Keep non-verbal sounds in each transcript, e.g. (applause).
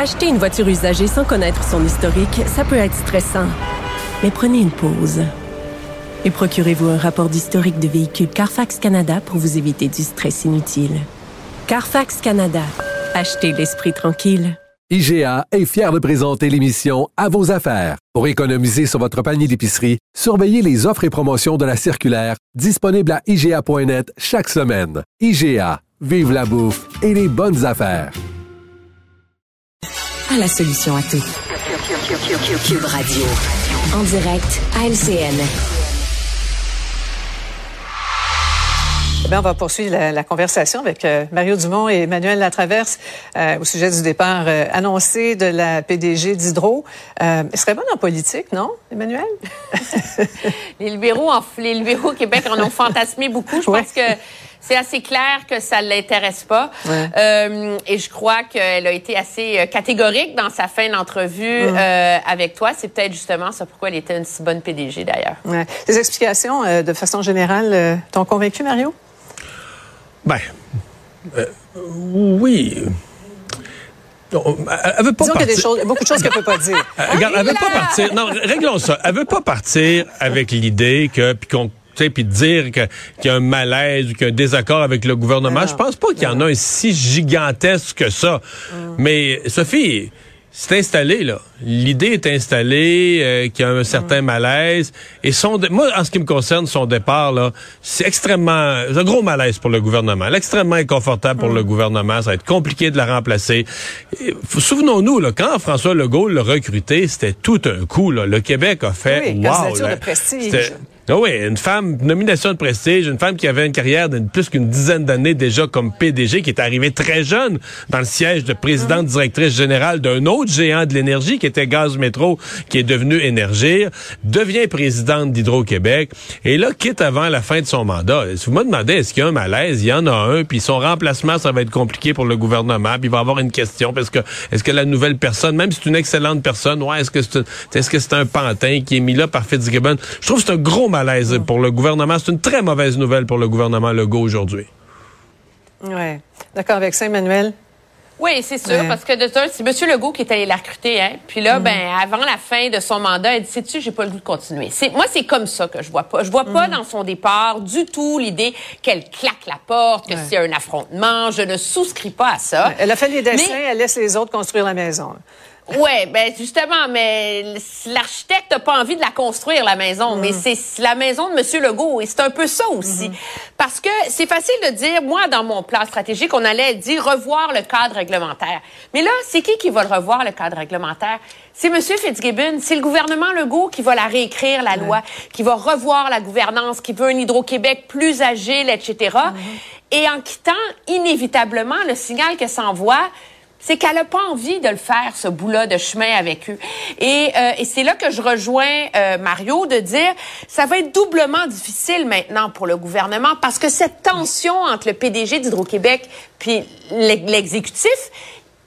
Acheter une voiture usagée sans connaître son historique, ça peut être stressant. Mais prenez une pause. Et procurez-vous un rapport d'historique de véhicule Carfax Canada pour vous éviter du stress inutile. Carfax Canada. Achetez l'esprit tranquille. IGA est fier de présenter l'émission À vos affaires. Pour économiser sur votre panier d'épicerie, surveillez les offres et promotions de la circulaire disponible à IGA.net chaque semaine. IGA, vive la bouffe et les bonnes affaires. La solution à tout. Cube Radio. En direct à LCN. Eh on va poursuivre la, conversation avec euh, Mario Dumont et Emmanuel Latraverse euh, au sujet du départ euh, annoncé de la PDG d'Hydro. elle serait bonne en politique, non, Emmanuel? (laughs) les libéraux, en, les libéraux au Québec en ont fantasmé beaucoup. Je pense que c'est assez clair que ça ne l'intéresse pas. et je crois qu'elle a été assez catégorique dans sa fin d'entrevue avec toi. C'est peut-être justement ça pourquoi elle était une si bonne PDG d'ailleurs. Ouais. Les explications, de façon générale, t'ont convaincu, Mario? Ben, euh, oui. elle veut pas Disons qu'il y a des choses, beaucoup de choses qu'elle peut pas dire. Euh, regarde, elle veut pas partir. Non, réglons ça. Elle veut pas partir avec l'idée que puis qu'on puis dire qu'il y a un malaise ou qu'il y a un désaccord avec le gouvernement. Je pense pas qu'il y en a un si gigantesque que ça. Mm. Mais Sophie, c'est installé, là. L'idée est installée, euh, qu'il y a un certain malaise. Et son moi, en ce qui me concerne, son départ, là, c'est extrêmement... un gros malaise pour le gouvernement. Extrêmement inconfortable pour le gouvernement. Ça va être compliqué de la remplacer. Souvenons-nous, là, quand François Legault l'a recruté, c'était tout un coup. Là. Le Québec a fait... Oui, wow, de prestige. Ah oui, une femme, nomination de prestige, une femme qui avait une carrière de plus qu'une dizaine d'années déjà comme PDG, qui est arrivée très jeune dans le siège de présidente mhm. directrice générale d'un autre géant de l'énergie qui était Gaz Métro, qui est devenu Énergir, devient présidente d'Hydro-Québec et là quitte avant la fin de son mandat. Si vous me demandez est-ce qu'il y a un malaise, il y en a un, puis son remplacement, ça va être compliqué pour le gouvernement, puis il va avoir une question parce que est-ce que la nouvelle personne, même si c'est une excellente personne, ouais, est-ce que c'est est-ce que c'est un pantin qui est mis là par Fitzgibbon? Je trouve que c'est un gros malaise pour le gouvernement. C'est une très mauvaise nouvelle pour le gouvernement Legault aujourd'hui. Oui. D'accord avec ça, Emmanuel? Oui, c'est sûr, parce que de c'est M. Legault qui est allé la recruter, hein. Puis là, mm-hmm. ben, avant la fin de son mandat, elle dit, sais-tu, j'ai pas le goût de continuer. C'est, moi, c'est comme ça que je vois pas. Je vois pas mm-hmm. dans son départ du tout l'idée qu'elle claque la porte, que c'est un affrontement. Je ne souscris pas à ça. Elle a fait les dessins, elle laisse les autres construire la maison. Ouais, ben justement, mais l'architecte n'a pas envie de la construire la maison, mais mm. c'est la maison de Monsieur Legault et c'est un peu ça aussi, mm-hmm. parce que c'est facile de dire, moi dans mon plan stratégique, on allait dire revoir le cadre réglementaire, mais là c'est qui qui va le revoir le cadre réglementaire? C'est Monsieur Fitzgibbon, c'est le gouvernement Legault qui va la réécrire la loi, qui va revoir la gouvernance, qui veut un Hydro-Québec plus agile, etc. Mm-hmm. Et en quittant inévitablement le signal que ça envoie c'est qu'elle n'a pas envie de le faire, ce bout-là de chemin avec eux. Et, euh, et c'est là que je rejoins euh, Mario de dire, ça va être doublement difficile maintenant pour le gouvernement parce que cette tension entre le PDG d'Hydro-Québec puis l'exécutif,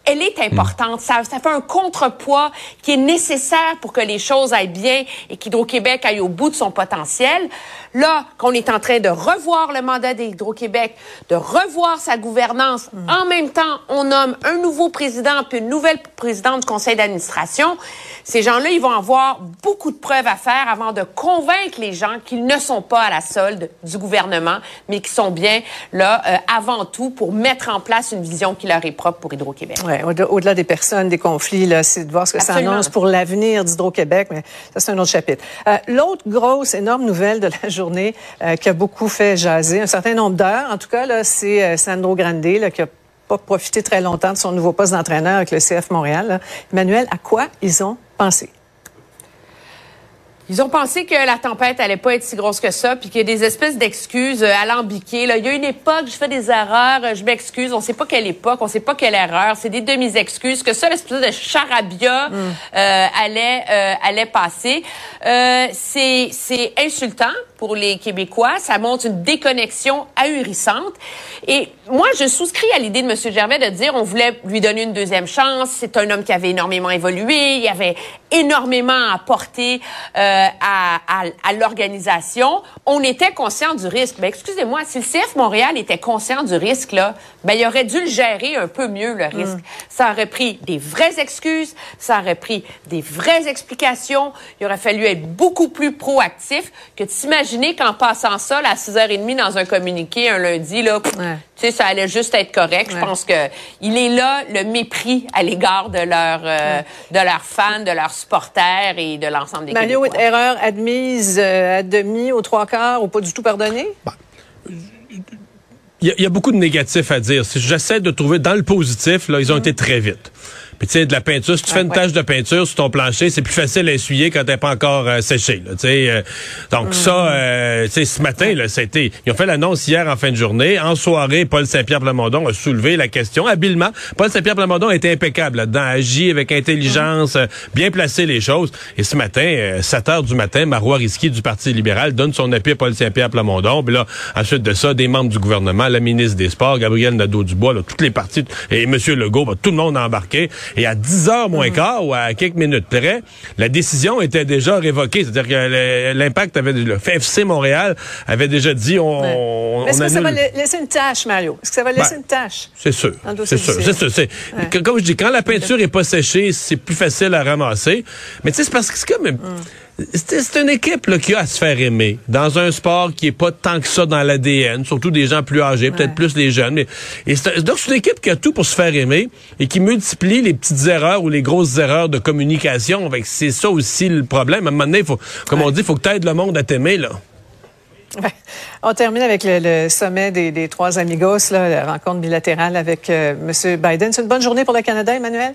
elle est importante. Ça, ça fait un contrepoids qui est nécessaire pour que les choses aillent bien et qu'Hydro-Québec aille au bout de son potentiel. Là, qu'on est en train de revoir le mandat d'Hydro-Québec, de revoir sa gouvernance, mm. en même temps, on nomme un nouveau président puis une nouvelle présidente du conseil d'administration. Ces gens-là, ils vont avoir beaucoup de preuves à faire avant de convaincre les gens qu'ils ne sont pas à la solde du gouvernement, mais qu'ils sont bien là euh, avant tout pour mettre en place une vision qui leur est propre pour Hydro-Québec. Ouais, au-delà des personnes, des conflits, là, c'est de voir ce que ça annonce pour l'avenir d'Hydro-Québec, mais ça c'est un autre chapitre. Euh, L'autre grosse, énorme nouvelle de la journée euh, qui a beaucoup fait jaser, un certain nombre d'heures, en tout cas, là, c'est euh, Sandro Grande, là, qui a pas profité très longtemps de son nouveau poste d'entraîneur avec le CF Montréal. Emmanuel, à quoi ils ont pensé? Ils ont pensé que la tempête allait pas être si grosse que ça, puis qu'il y a des espèces d'excuses euh, alambiquées. Là. Il y a une époque, je fais des erreurs, euh, je m'excuse. On sait pas quelle époque, on sait pas quelle erreur. C'est des demi-excuses. Que ça, l'espèce de charabia mm. euh, allait euh, allait passer. Euh, c'est c'est insultant pour les Québécois. Ça montre une déconnexion ahurissante. Et moi, je souscris à l'idée de M. Gervais de dire on voulait lui donner une deuxième chance. C'est un homme qui avait énormément évolué. Il avait énormément apporté euh, à, à, à l'organisation. On était conscient du risque. Ben, excusez-moi, si le CF Montréal était conscient du risque, là, ben, il aurait dû le gérer un peu mieux, le risque. Mm. Ça aurait pris des vraies excuses, ça aurait pris des vraies explications. Il aurait fallu être beaucoup plus proactif que de s'imaginer qu'en passant ça à 6h30 dans un communiqué un lundi, là, tu sais, ça allait juste être correct. Je pense que il est là le mépris à l'égard de leurs euh, de leurs fans, de leurs supporters et de l'ensemble des Mario, erreur admise euh, à demi, aux trois quarts ou pas du tout pardonnée? Bah, il y, a beaucoup de négatifs à dire. Si j'essaie de trouver dans le positif, là, ils ont été très vite. Puis tu sais, de la peinture, si tu fais une tache de peinture sur ton plancher, c'est plus facile à essuyer quand elle n'est pas encore euh, séchée. Là, euh, donc mm. ça, euh, ce matin, là, c'était. Ils ont fait l'annonce hier en fin de journée. En soirée, Paul Saint-Pierre Plamondon a soulevé la question habilement. Paul Saint-Pierre Plamondon a été impeccable là-dedans, agi avec intelligence, mm. bien placé les choses. Et ce matin, 7 heures du matin, Marois Risky du Parti libéral donne son appui à Paul Saint-Pierre Plamondon. Puis là, ensuite de ça, des membres du gouvernement, la ministre des Sports, Gabriel Nadeau-Dubois, toutes les parties, et M. Legault, tout le monde a embarqué. Et à 10 heures moins mm. quart ou à quelques minutes près, la décision était déjà révoquée. C'est-à-dire que l'impact avait, le FC Montréal avait déjà dit on, Est-ce que ça va laisser une tâche, Mario? Est-ce que ça va laisser ben, une tâche? C'est sûr. C'est sûr. C'est Comme je dis, quand la peinture est pas séchée, c'est plus facile à ramasser. Mais tu sais, c'est parce que c'est comme... C'est une équipe là, qui a à se faire aimer dans un sport qui est pas tant que ça dans l'ADN, surtout des gens plus âgés, peut-être plus les jeunes. Mais, et donc c'est une équipe qui a tout pour se faire aimer et qui multiplie les petites erreurs ou les grosses erreurs de communication. C'est ça aussi le problème. À un moment donné, faut, comme on dit, il faut que tu aides le monde à t'aimer. là. On termine avec le, sommet des, trois amigos, là, la rencontre bilatérale avec euh, M. Biden. C'est une bonne journée pour le Canada, Emmanuel?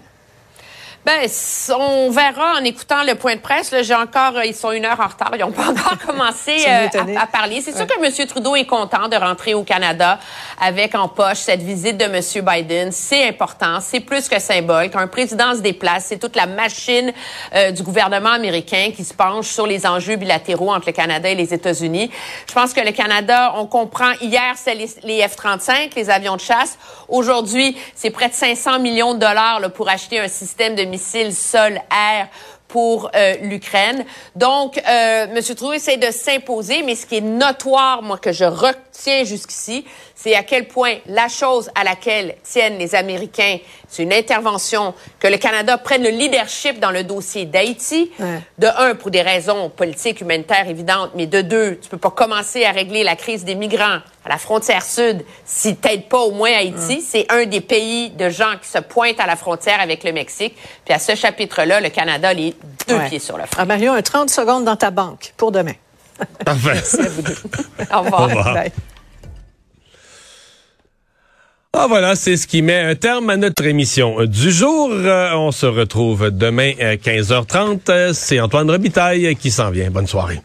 Ben, on verra en écoutant le point de presse. J'ai encore, ils sont une heure en retard. Ils n'ont pas encore (laughs) commencé euh, à, parler. C'est sûr que M. Trudeau est content de rentrer au Canada avec en poche cette visite de M. Biden. C'est important. C'est plus que symbole. Quand un président se déplace, c'est toute la machine euh, du gouvernement américain qui se penche sur les enjeux bilatéraux entre le Canada et les États-Unis. Je pense que le Canada, on comprend. Hier, c'est les, F-35, les avions de chasse. Aujourd'hui, c'est près de 500 millions de dollars là, pour acheter un système de missiles sol-air pour euh, l'Ukraine. Donc, euh, M. Trudeau essaie de s'imposer, mais ce qui est notoire, moi, que je retiens jusqu'ici, c'est à quel point la chose à laquelle tiennent les Américains, c'est une intervention, que le Canada prenne le leadership dans le dossier d'Haïti. De un, pour des raisons politiques, humanitaires évidentes, mais de deux, tu peux pas commencer à régler la crise des migrants à la frontière sud si t'aides pas au moins Haïti. C'est un des pays de gens qui se pointent à la frontière avec le Mexique. Puis à ce chapitre-là, le Canada les deux pieds sur le front. Ah, Mario, un 30 secondes dans ta banque pour demain. Parfait. (laughs) Merci à vous deux. (laughs) Au revoir. Au revoir. Ah voilà, c'est ce qui met un terme à notre émission du jour. Euh, on se retrouve demain à 15h30. C'est Antoine Robitaille qui s'en vient. Bonne soirée.